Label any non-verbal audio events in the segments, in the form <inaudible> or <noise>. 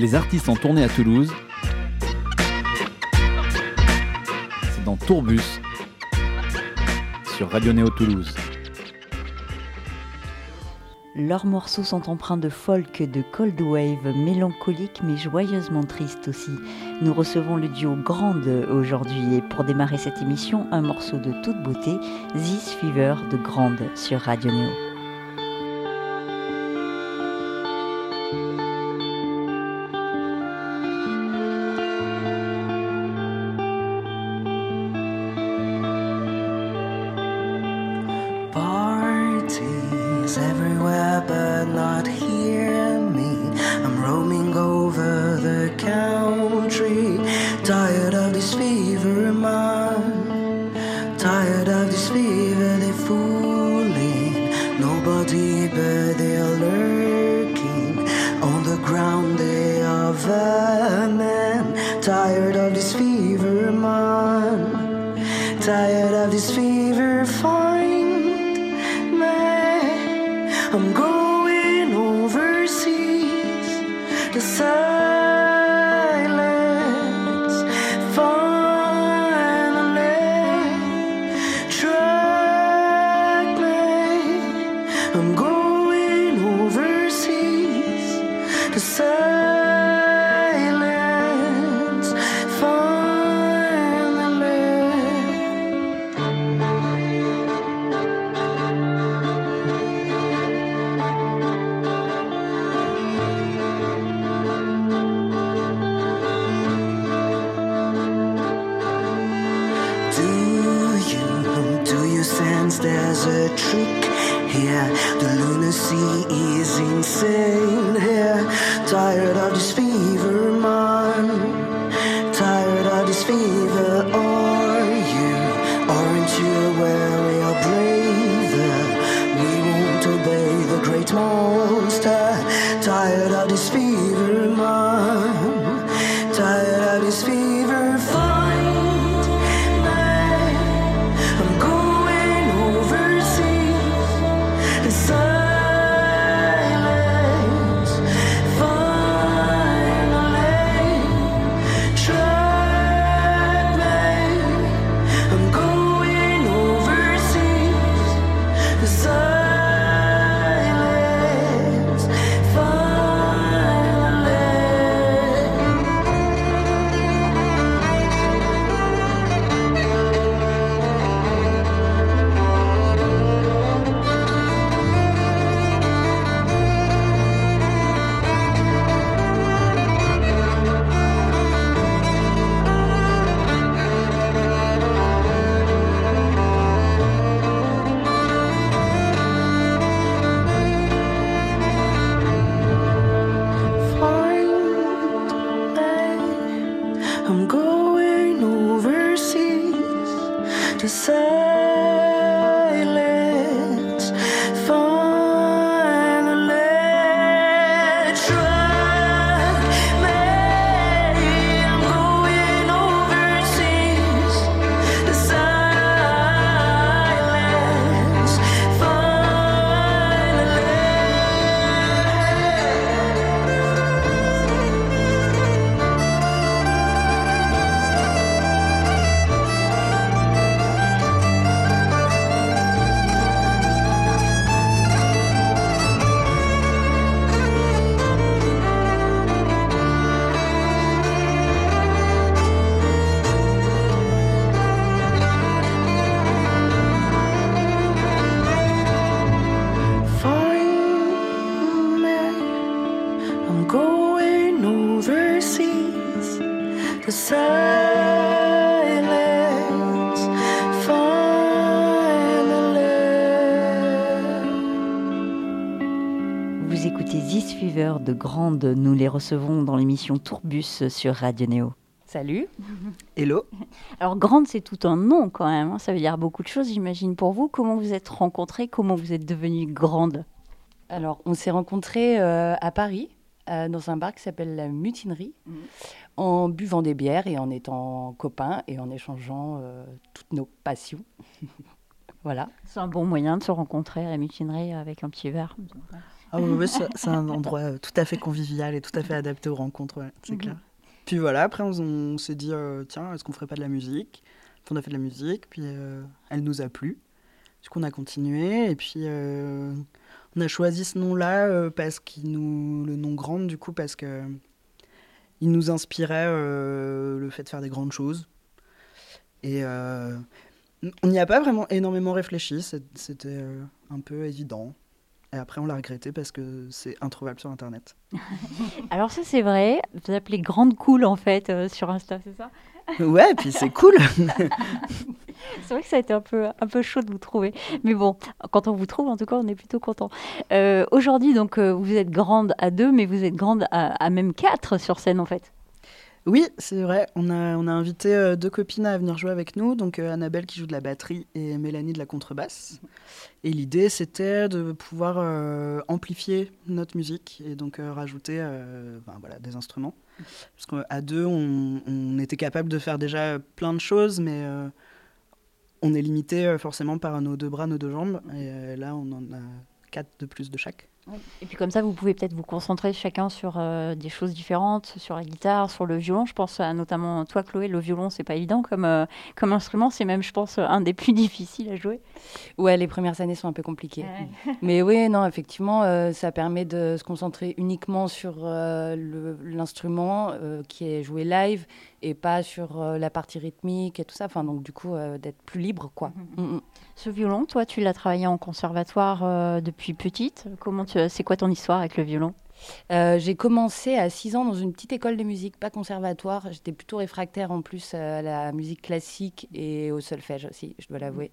Les artistes en tournée à Toulouse. C'est dans Tourbus sur Radio Néo Toulouse. Leurs morceaux sont empreints de folk, de cold wave, mélancolique mais joyeusement triste aussi. Nous recevons le duo Grande aujourd'hui et pour démarrer cette émission, un morceau de toute beauté, This Fever de Grande sur Radio Néo. Tired of this fever, they fooling. Nobody but they're lurking. On the ground, they are vermin. Tired of this fever man. Tired of this fever, sense there's a trick here? The lunacy is insane here. Tired of this fever, man. Tired of this fever, are de Grande, nous les recevons dans l'émission Tourbus sur Radio Néo. Salut Hello. Alors Grande, c'est tout un nom quand même, hein. ça veut dire beaucoup de choses j'imagine pour vous. Comment vous êtes rencontrés? Comment vous êtes devenue Grande? Alors, on s'est rencontrés euh, à Paris, euh, dans un bar qui s'appelle la Mutinerie, en buvant des bières et en étant copains et en échangeant euh, toutes nos passions. <laughs> voilà. C'est un bon moyen de se rencontrer à la mutinerie avec un petit verre. Ah c'est un endroit euh, tout à fait convivial et tout à fait adapté aux rencontres, ouais, c'est clair. Puis voilà, après on, on s'est dit, euh, tiens, est-ce qu'on ferait pas de la musique? Puis on a fait de la musique, puis euh, elle nous a plu. Du coup, on a continué, et puis euh, on a choisi ce nom-là parce qu'il nous. le nom Grande, du coup, parce que il nous inspirait le fait de faire des grandes choses. Et on n'y a pas vraiment énormément réfléchi, c'était un peu évident. Et après, on l'a regretté parce que c'est introuvable sur Internet. <laughs> Alors ça c'est vrai, vous appelez Grande Cool en fait euh, sur Insta, c'est ça? Ouais, et puis c'est cool. <laughs> C'est vrai que ça a été un peu, un peu chaud de vous trouver. Mais bon, quand on vous trouve, en tout cas, on est plutôt content. Euh, Aujourd'hui, donc, euh, vous êtes grande à deux, mais vous êtes grande à, à même quatre sur scène, en fait. Oui, c'est vrai. On a, invité euh, deux copines à venir jouer avec nous. Donc euh, Annabelle qui joue de la batterie et Mélanie de la contrebasse. Et l'idée, c'était de pouvoir euh, amplifier notre musique et donc rajouter ben, voilà, des instruments. Parce qu'à deux, on, on était capable de faire déjà plein de choses, mais on est limité forcément par nos deux bras, nos deux jambes. Et là, on en a quatre de plus de chaque. Et puis comme ça, vous pouvez peut-être vous concentrer chacun sur euh, des choses différentes, sur la guitare, sur le violon. Je pense à notamment toi, Chloé, le violon, c'est pas évident comme, euh, comme instrument. C'est même, je pense, un des plus <laughs> difficiles à jouer. Ouais, les premières années sont un peu compliquées. <laughs> Mais oui, non, effectivement, euh, ça permet de se concentrer uniquement sur l'instrument qui est joué live et pas sur euh, la partie rythmique et tout ça. Enfin, donc du coup, euh, d'être plus libre, quoi. Mm, mm. Ce violon, toi, tu l'as travaillé en conservatoire euh, depuis petite. Comment tu, c'est quoi ton histoire avec le violon? Euh, j'ai commencé à 6 ans dans une petite école de musique, pas conservatoire. J'étais plutôt réfractaire en plus à la musique classique et au solfège aussi, je dois l'avouer.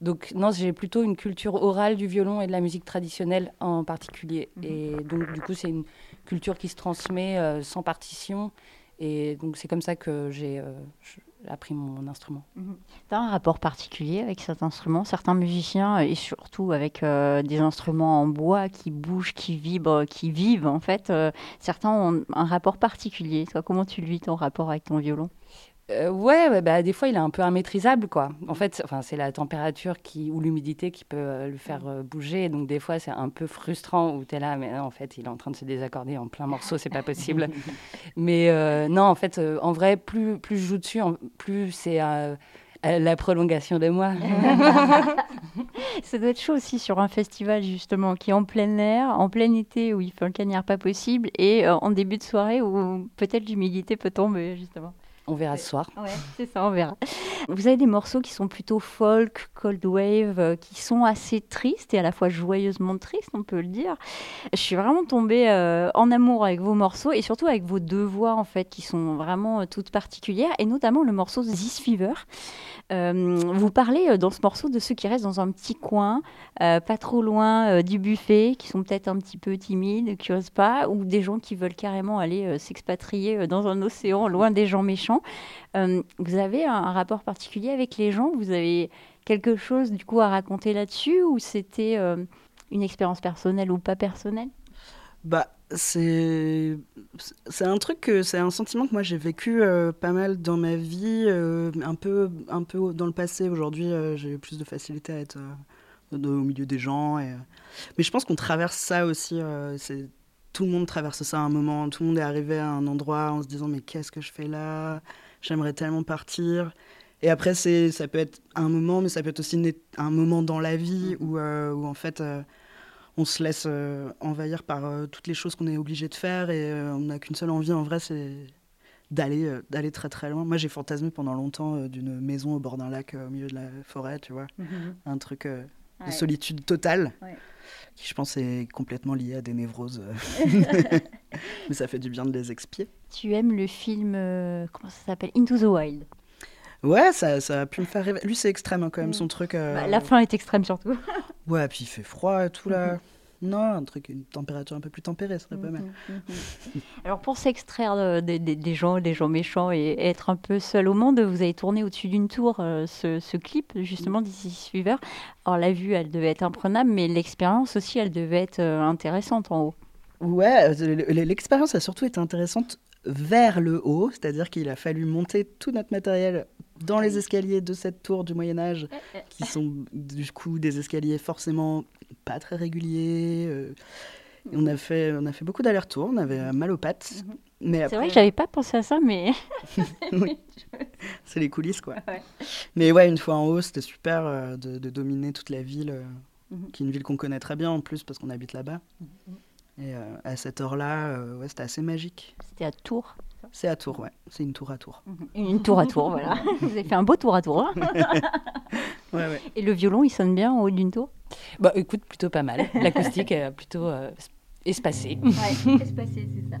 Donc non, j'ai plutôt une culture orale du violon et de la musique traditionnelle en particulier. Et donc du coup, c'est une culture qui se transmet euh, sans partition. Et donc c'est comme ça que j'ai euh, appris mon instrument. Tu as un rapport particulier avec cet instrument? Certains musiciens, et surtout avec euh, des instruments en bois qui bougent, qui vibrent, qui vivent, en fait, euh, certains ont un rapport particulier. Toi, comment tu le vis ton rapport avec ton violon? Euh, ouais, bah, des fois, il est un peu immaîtrisable, quoi. En fait, c'est- enfin, c'est la température qui, ou l'humidité qui peut euh, le faire euh, bouger. Donc, des fois, c'est un peu frustrant où tu es là, mais non, en fait, il est en train de se désaccorder en plein morceau, c'est pas possible. <laughs> mais euh, non, en fait, en vrai, plus, plus je joue dessus, en- plus c'est la prolongation de moi. <laughs> Ça doit être chaud aussi sur un festival, justement, qui est en plein air, en plein été, où il fait un cagnard pas possible, et en début de soirée, où peut-être l'humidité peut tomber, justement. On verra ce soir. Ouais, c'est ça, on verra. Vous avez des morceaux qui sont plutôt folk, cold wave, euh, qui sont assez tristes et à la fois joyeusement tristes, on peut le dire. Je suis vraiment tombée euh, en amour avec vos morceaux et surtout avec vos deux voix en fait, qui sont vraiment euh, toutes particulières et notamment le morceau This Fever. Euh, vous parlez dans ce morceau de ceux qui restent dans un petit coin, pas trop loin du buffet, qui sont peut-être un petit peu timides, qui osent pas, ou des gens qui veulent carrément aller s'expatrier dans un océan loin des gens méchants. Euh, vous avez un, rapport particulier avec les gens? Vous avez quelque chose du coup à raconter là-dessus ou c'était euh, une expérience personnelle ou pas personnelle? Bah, c'est un truc c'est un sentiment que moi j'ai vécu euh, pas mal dans ma vie, un peu un peu dans le passé. Aujourd'hui, euh, j'ai plus de facilité à être au milieu des gens. Mais je pense qu'on traverse ça aussi. Tout le monde traverse ça à un moment. Tout le monde est arrivé à un endroit en se disant mais qu'est-ce que je fais là? J'aimerais tellement partir. Et après, c'est ça peut être un moment, mais ça peut être aussi un moment dans la vie où, euh, où en fait. euh, on se laisse euh, envahir par toutes les choses qu'on est obligé de faire et on n'a qu'une seule envie en vrai c'est d'aller d'aller très très loin. Moi j'ai fantasmé pendant longtemps d'une maison au bord d'un lac au milieu de la forêt, tu vois, un truc de Ouais. solitude totale Ouais. Qui je pense est complètement lié à des névroses. <laughs> <laughs> Mais ça fait du bien de les expier. Tu aimes le film, euh, comment ça s'appelle? Into the Wild. Ouais, ça, ça a pu me faire rêver. Lui c'est extrême hein, quand même Mm. son truc. euh, Bah, la fin est extrême surtout. Ouais, puis il fait froid et tout là. Mhm. Non, un truc, une température un peu plus tempérée serait pas mal. <laughs> Alors pour s'extraire des, des- des gens, des gens méchants et être un peu seul au monde, vous avez tourné au-dessus d'une tour euh, ce, ce clip justement d'ici Fever. Alors la vue, elle devait être imprenable, mais l'expérience aussi, elle devait être euh, intéressante en haut. Ouais, euh, l'expérience a surtout été intéressante vers le haut, c'est-à-dire qu'il a fallu monter tout notre matériel dans les escaliers de cette tour du Moyen Âge, qui sont du coup des escaliers forcément pas très réguliers. euh, On a fait, on a fait beaucoup d'allers-retours, on avait mal aux pattes. Mhm. Mais C'est après, vrai que j'avais pas pensé à ça, mais <laughs> oui. <laughs> c'est les coulisses, quoi. Ouais. Mais ouais, une fois en haut, c'était super euh, de, de dominer toute la ville, euh, Mhm. qui est une ville qu'on connaît très bien en plus parce qu'on habite là-bas. Mhm. Et euh, à cette heure-là, euh, ouais, c'était assez magique. c'était à Tours. C'est à Tours, ouais. C'est une tour à Tours. Une tour à tour, voilà. <laughs> Vous avez fait un beau tour à tour. hein. <laughs> Ouais, ouais. Et le violon, il sonne bien en haut d'une tour? Bah écoute, plutôt pas mal. L'acoustique est plutôt euh, espacée. Ouais, espacé, c'est ça.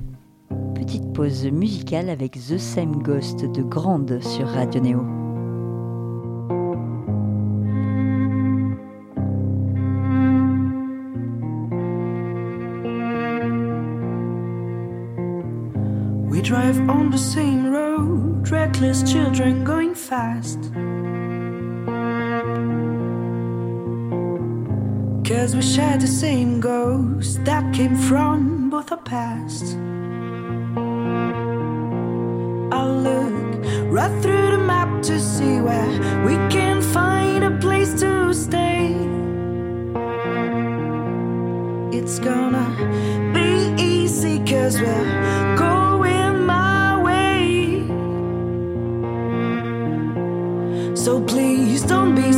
Petite pause musicale avec The Same Ghost de Grande sur Radio Néo. The same road, reckless children going fast. Cause we share the same ghost that came from both our past. I look right through the map to see where we can find a place to stay. It's gonna be easy cause we're going So please don't be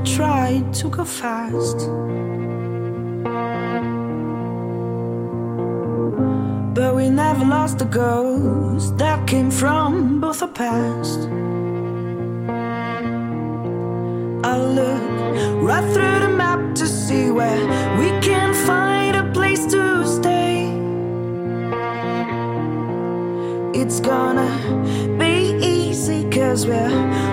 we tried to go fast. But we never lost the ghost that came from both our past. I look right through the map to see where we can find a place to stay. It's gonna be easy cause we're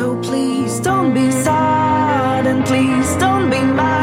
So please don't be sad and please don't be mad.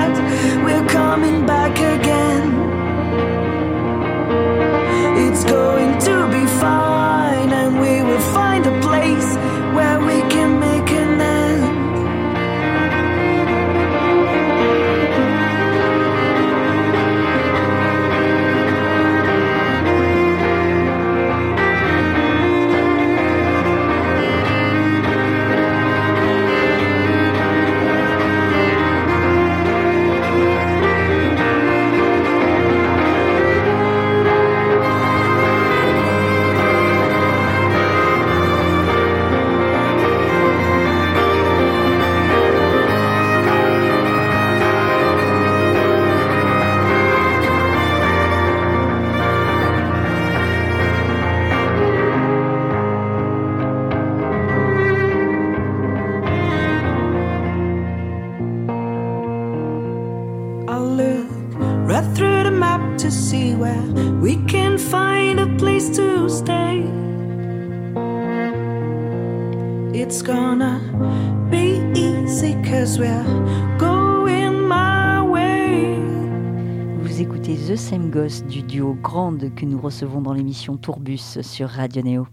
Écoutez The Same Ghost du duo Grande que nous recevons dans l'émission Tourbus sur Radio Néo.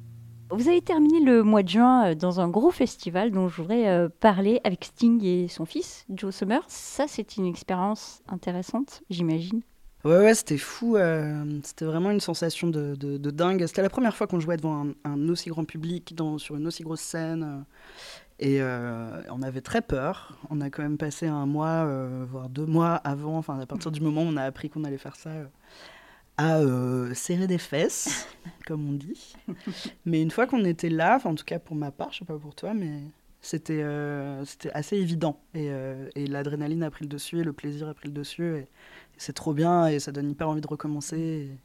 Vous avez terminé le mois de juin euh, dans un gros festival dont je voudrais euh, parler avec Sting et son fils, Joe Summer. Ça, c'est une expérience intéressante, j'imagine. Ouais, ouais, c'était fou. euh, c'était vraiment une sensation de, de- de dingue. C'était la première fois qu'on jouait devant un, un aussi grand public, dans, sur une aussi grosse scène. Et euh, on avait très peur. On a quand même passé un mois, euh, voire deux mois avant, enfin à partir du moment où on a appris qu'on allait faire ça, euh, à serrer des fesses, <laughs> comme on dit. Mais une fois qu'on était là, en tout cas pour ma part, je sais pas pour toi, mais c'était c'était assez évident. Et, et l'adrénaline a pris le dessus, et le plaisir a pris le dessus. Et, et c'est trop bien, et ça donne hyper envie de recommencer. Et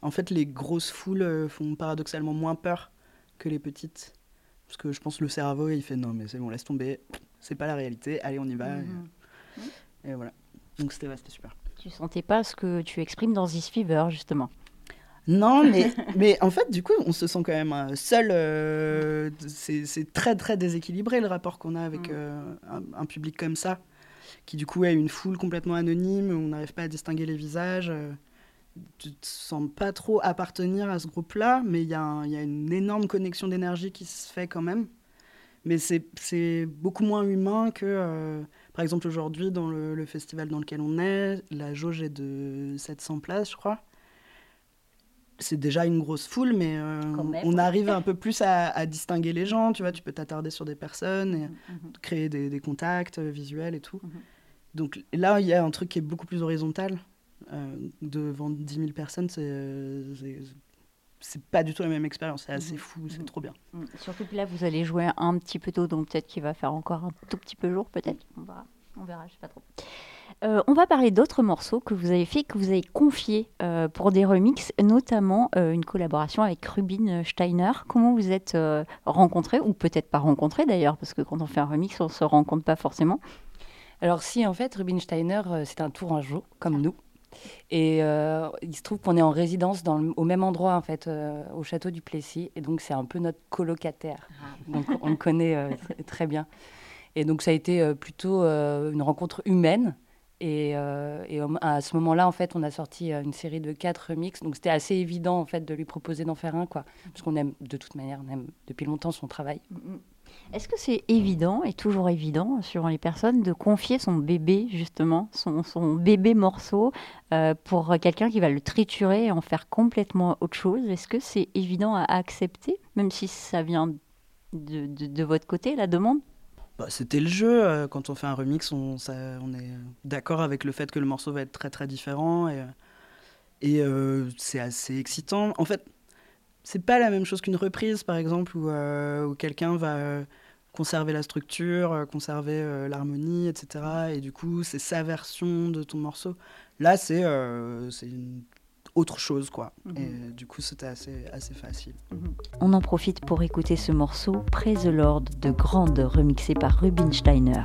en fait, les grosses foules font paradoxalement moins peur que les petites. Parce que je pense que le cerveau, il fait non, mais c'est bon, laisse tomber, c'est pas la réalité, allez, on y va. et- Mhm. Et, voilà. Donc c'était ouais, c'était super. Tu sentais pas ce que tu exprimes dans This Fever, justement? Non, <laughs> mais, mais en fait, du coup, on se sent quand même euh, seul. euh, c'est c'est très, très déséquilibré le rapport qu'on a avec Mm. euh, un, un public comme ça, qui du coup est une foule complètement anonyme, où on n'arrive pas à distinguer les visages. Tu te sens pas trop appartenir à ce groupe-là, mais il y, a y une énorme connexion d'énergie qui se fait quand même. Mais c'est beaucoup moins humain que, euh, par exemple, aujourd'hui, dans le, le festival dans lequel on est, la jauge est de 700 places, je crois c'est déjà une grosse foule, mais euh, même. on arrive un peu plus à, à distinguer les gens. Tu vois, tu peux t'attarder sur des personnes et créer des, des contacts euh, visuels et tout. Mhm. Donc là, il y a un truc qui est beaucoup plus horizontal. Euh, devant 10 000 personnes, c'est euh, c'est- c'est pas du tout la même expérience. C'est assez Mhm. fou, c'est Mhm. trop bien. Mm. Surtout que là, vous allez jouer un petit peu tôt, donc peut-être qu'il va faire encore un tout petit peu jour, peut-être. On verra, on verra, je sais pas trop. Euh, on va parler d'autres morceaux que vous avez fait, que vous avez confiés euh, pour des remixes, notamment euh, une collaboration avec Rubin Steiner. Comment vous êtes euh, rencontrés, ou peut-être pas rencontrés d'ailleurs, parce que quand on fait un remix, on se rencontre pas forcément. Alors si, en fait, Rubinsteiner, euh, c'est un tourangeau, comme nous. Et euh, il se trouve qu'on est en résidence dans le- au même endroit, en fait, euh, au château du Plessis. Et donc, c'est un peu notre colocataire. Donc, on le connaît euh, tr- très bien. Et donc, ça a été plutôt une rencontre humaine. Et, à ce moment-là, en fait, on a sorti une série de quatre remixes. Donc, c'était assez évident, en fait, de lui proposer d'en faire un, quoi. Parce qu'on aime, de toute manière, on aime depuis longtemps son travail. Est-ce que c'est évident, et toujours évident, suivant les personnes, de confier son bébé, justement, son, son bébé morceau, euh, pour quelqu'un qui va le triturer et en faire complètement autre chose? Est-ce que c'est évident à accepter, même si ça vient de, de- votre côté, la demande? Bah, C'était le jeu. euh, quand on fait un remix, on, on est d'accord avec le fait que le morceau va être très très différent. Et, euh, c'est assez excitant. En fait, c'est pas la même chose qu'une reprise, par exemple, où, où quelqu'un va conserver la structure, euh, conserver euh, l'harmonie, etc. Et du coup, c'est sa version de ton morceau. Là, c'est euh, une autre chose, quoi. Mhm. Et du coup, c'était assez, assez facile. On en profite pour écouter ce morceau, Praise the Lord de Grande, remixé par Rubinsteiner.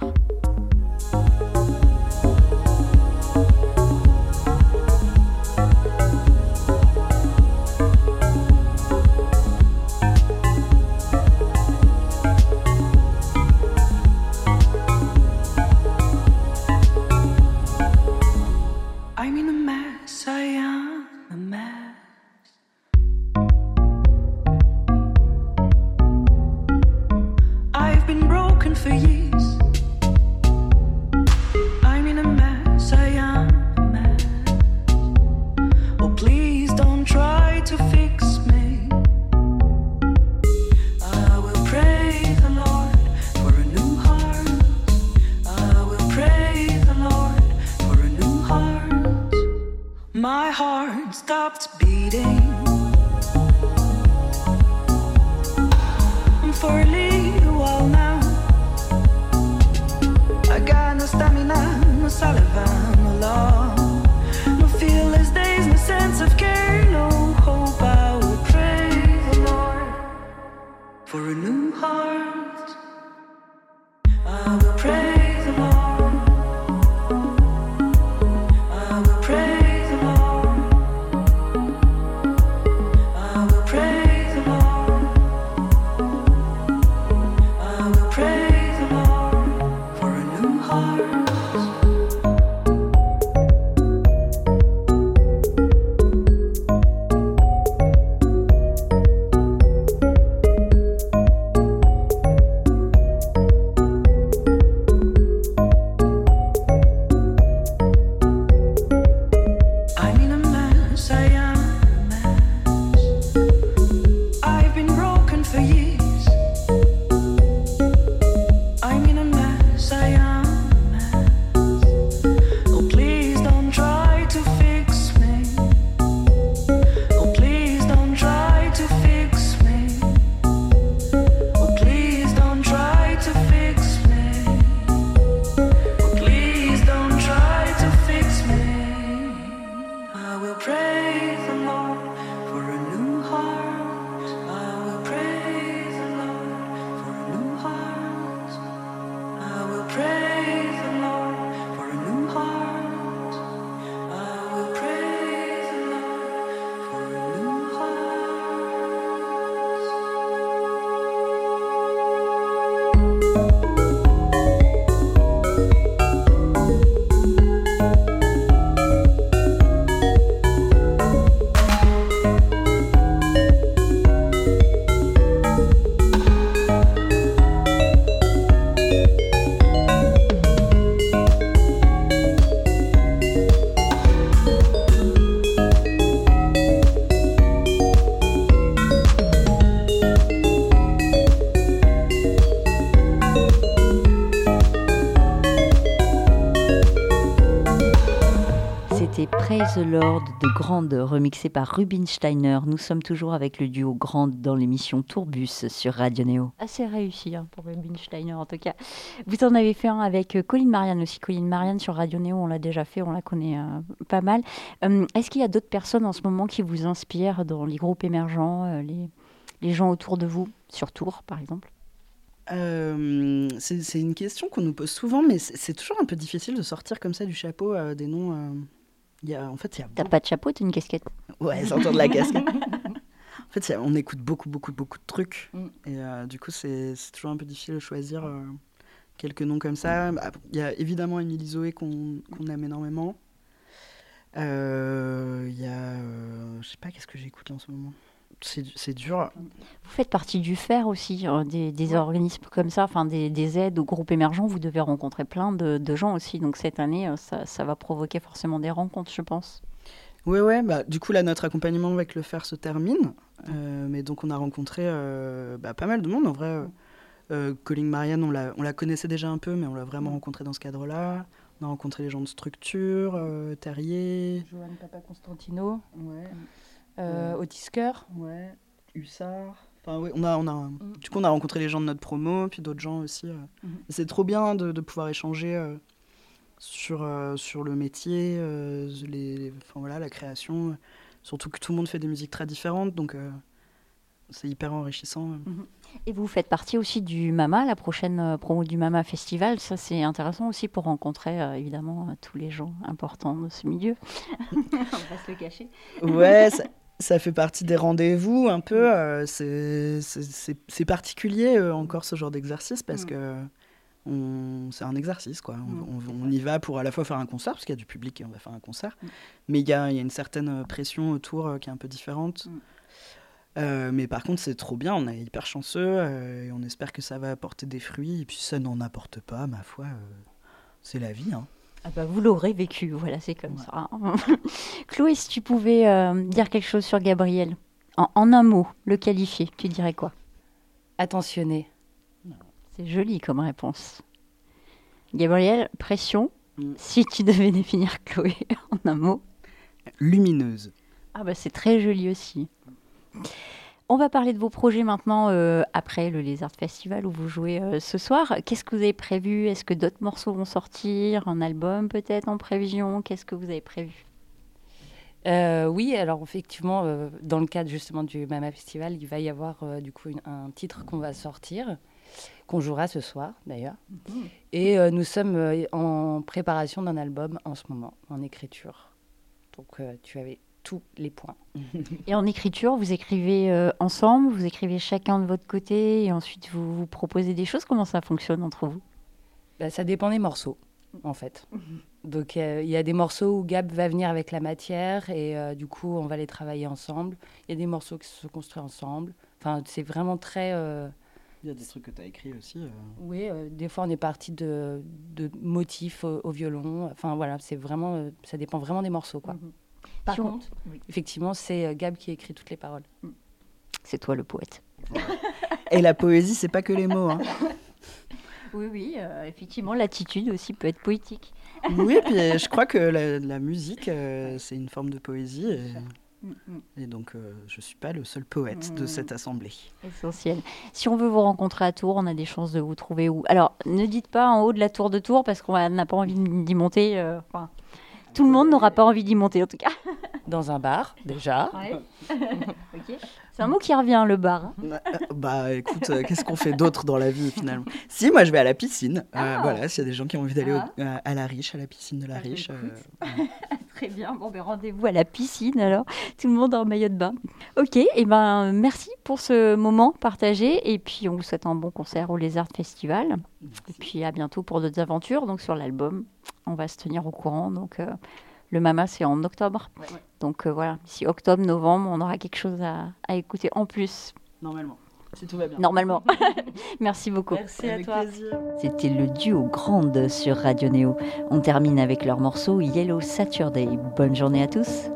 C'était Praise the Lord de Grande, remixé par Rubinsteiner. Nous sommes toujours avec le duo Grande dans l'émission Tourbus sur Radio Néo. Assez réussi hein, pour Rubinsteiner en tout cas. Vous en avez fait un avec euh, Colline Marianne aussi. Colline Marianne sur Radio Néo, on l'a déjà fait, on la connaît euh, pas mal. Euh, Est-ce qu'il y a d'autres personnes en ce moment qui vous inspirent dans les groupes émergents, euh, les, les gens autour de vous, sur Tours par exemple? Euh, c'est une question qu'on nous pose souvent, mais c'est toujours un peu difficile de sortir comme ça du chapeau euh, des noms. euh, y a, en fait, il y a T'as pas de chapeau, t'as une casquette Ouais, sortir de la casquette. <laughs> en fait, a- on écoute beaucoup, beaucoup, beaucoup de trucs. Mm. Et euh, du coup, c'est toujours un peu difficile de choisir euh, quelques noms comme ça. Bah, Il y a évidemment Émilie Zoé qu'on aime énormément. Euh, Il y a. je sais pas, qu'est-ce que j'écoute en ce moment? C'est dur. Vous faites partie du FER aussi, euh, des, des organismes comme ça, enfin des, des aides aux groupes émergents. Vous devez rencontrer plein de, de gens aussi. Donc cette année, euh, ça, ça va provoquer forcément des rencontres, je pense. Ouais, ouais, bah, du coup, là, notre accompagnement avec le fer se termine. Euh, mais donc, on a rencontré euh, bah, pas mal de monde. En vrai, Colline Marianne, on la, on la connaissait déjà un peu, mais on l'a vraiment rencontré dans ce cadre-là. On a rencontré les gens de structure, euh, Terrier. Joanne Papa Constantino, Ouais, euh, Ouais. Otis Kerr. ouais, Hussard. Enfin, ouais, on a, on a, Du coup, on a rencontré les gens de notre promo, puis d'autres gens aussi. euh. Mhm. Et C'est trop bien de, de pouvoir échanger euh, sur, euh, sur le métier, les, enfin, voilà, la création. Surtout que tout le monde fait des musiques très différentes, donc c'est hyper enrichissant. Et vous faites partie aussi du MAMA, la prochaine promo du MAMA Festival. Ça, c'est intéressant aussi pour rencontrer euh, évidemment tous les gens importants de ce milieu. <laughs> <laughs> On va se le cacher. Ouais, ça, fait partie des rendez-vous un peu. euh, c'est- particulier euh, encore ce genre d'exercice parce Mm. que on- c'est un exercice. Quoi. On, Mm. on- on y va pour à la fois faire un concert, parce qu'il y a du public et on va faire un concert, Mm. mais il y a, il y a une certaine euh, pression autour euh, qui est un peu différente. Mm. Euh, mais par contre, c'est trop bien, on est hyper chanceux euh, et on espère que ça va apporter des fruits. Et puis, ça n'en apporte pas, ma foi, euh, c'est la vie. hein. Ah bah, vous l'aurez vécu, voilà, c'est comme Ouais. ça. hein. <laughs> Chloé, si tu pouvais euh, dire quelque chose sur Gabriel, en, en un mot, le qualifier, tu dirais quoi? Attentionné. C'est joli comme réponse. Gabriel, pression. Mm. Si tu devais définir Chloé <laughs> en un mot, Lumineuse. ah bah c'est très joli aussi. On va parler de vos projets maintenant euh, après le Lézard Festival où vous jouez euh, ce soir. Qu'est-ce que vous avez prévu? Est-ce que d'autres morceaux vont sortir? Un album peut-être en prévision? Qu'est-ce que vous avez prévu? Euh, oui, alors effectivement, dans le cadre justement du Mama Festival, il va y avoir du coup une- un titre qu'on va sortir, qu'on jouera ce soir d'ailleurs. Et euh, nous sommes en préparation d'un album en ce moment, en écriture. Donc tu avais tous les points. Et en écriture, vous écrivez euh, ensemble, vous écrivez chacun de votre côté et ensuite vous vous proposez des choses. Comment ça fonctionne entre vous? Bah, ça dépend des morceaux, en fait. <laughs> Donc, euh, il y a des morceaux où Gab va venir avec la matière et euh, du coup, on va les travailler ensemble. Il y a des morceaux qui se construisent ensemble. Enfin, c'est vraiment très. euh, Il y a des trucs que tu as écrits aussi. euh. Oui, euh, des fois, on est parti de, de motifs au, au violon. Enfin, voilà, c'est vraiment. euh, ça dépend vraiment des morceaux, quoi. Par Si on- contre, effectivement, c'est euh, Gab qui écrit toutes les paroles. C'est toi le poète. Et la poésie, c'est pas que les mots. hein. Oui, oui, euh, effectivement, l'attitude aussi peut être poétique. Oui, puis euh, je crois que la, la musique, euh, c'est une forme de poésie. Et, et donc, euh, je suis pas le seul poète de Mm. cette assemblée. Essentiel. Si on veut vous rencontrer à Tours, on a des chances de vous trouver où Alors, ne dites pas en haut de la tour de Tours parce qu'on n'a pas envie d'y monter. euh, enfin, tout le monde n'aura pas envie d'y monter en tout cas. <laughs> Dans un bar, déjà. <laughs> C'est un mot qui revient, le bar. hein. Euh, bah écoute, euh, qu'est-ce qu'on fait d'autre dans la vie finalement? Si, moi je vais à la piscine. Euh, Voilà, s'il y a des gens qui ont envie d'aller au- à, à la riche, à la piscine de la Ah, riche. euh, <laughs> Très bien. Bon, ben rendez-vous à la piscine alors. Tout le monde en maillot de bain. Ok, et ben merci pour ce moment partagé. Et puis on vous souhaite un bon concert au Lézard Festival. Et puis à bientôt pour d'autres aventures. Donc sur l'album, on va se tenir au courant. Donc euh, le Mama, c'est en octobre. Donc euh, voilà, d'ici octobre, novembre, on aura quelque chose à, à écouter en plus. normalement, si tout va bien. Normalement. <laughs> merci beaucoup. Merci à toi. C'était le duo Grande sur Radio Néo. On termine avec leur morceau Yellow Saturday. Bonne journée à tous.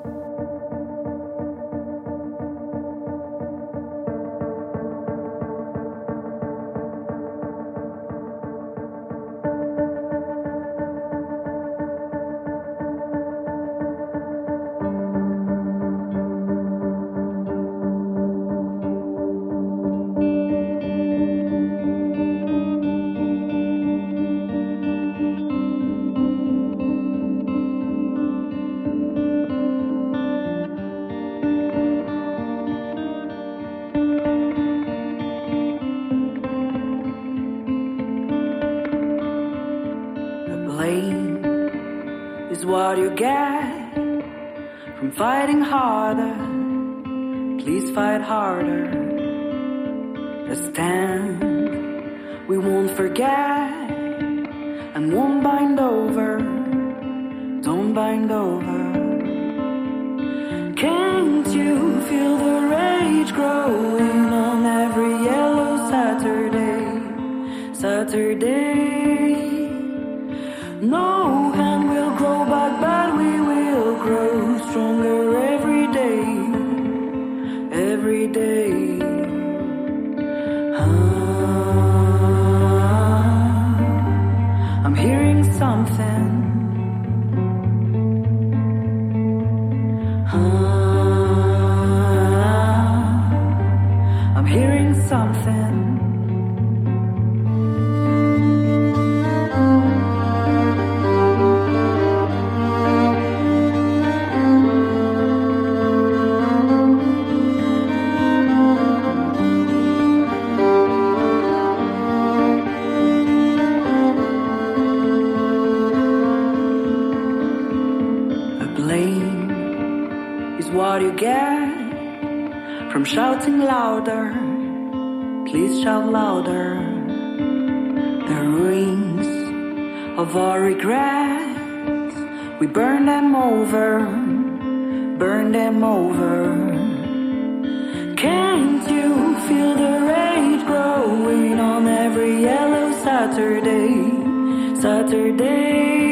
And won't bind over. Don't bind over. Can't you feel the rage growing on every yellow Saturday? Saturday. No hand will grow back, but we will grow stronger get from shouting louder. Please shout louder. The ruins of our regrets, we burn them over, burn them over. Can't you feel the rage growing on every yellow Saturday? Saturday.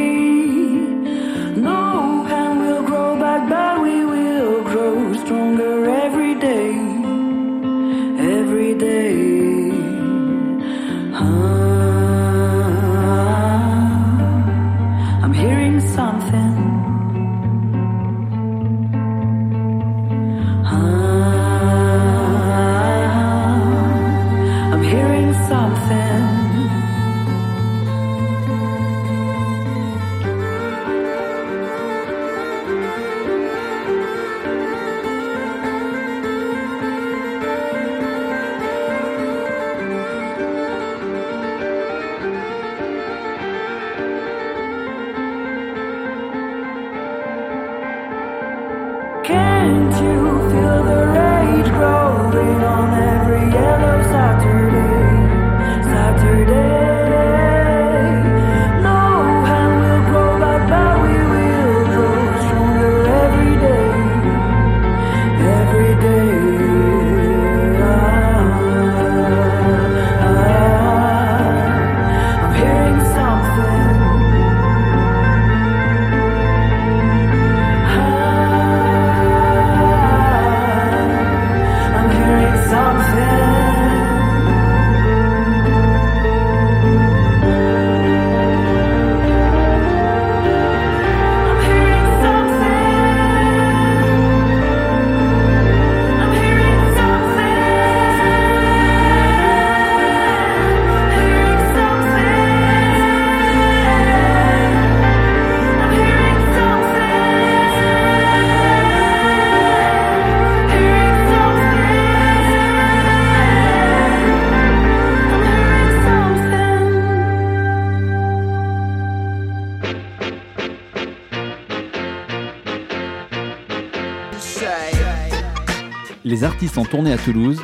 Artistes en tournée à Toulouse.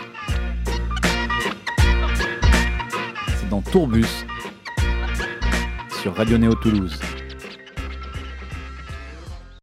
C'est dans Tourbus sur Radio Néo Toulouse.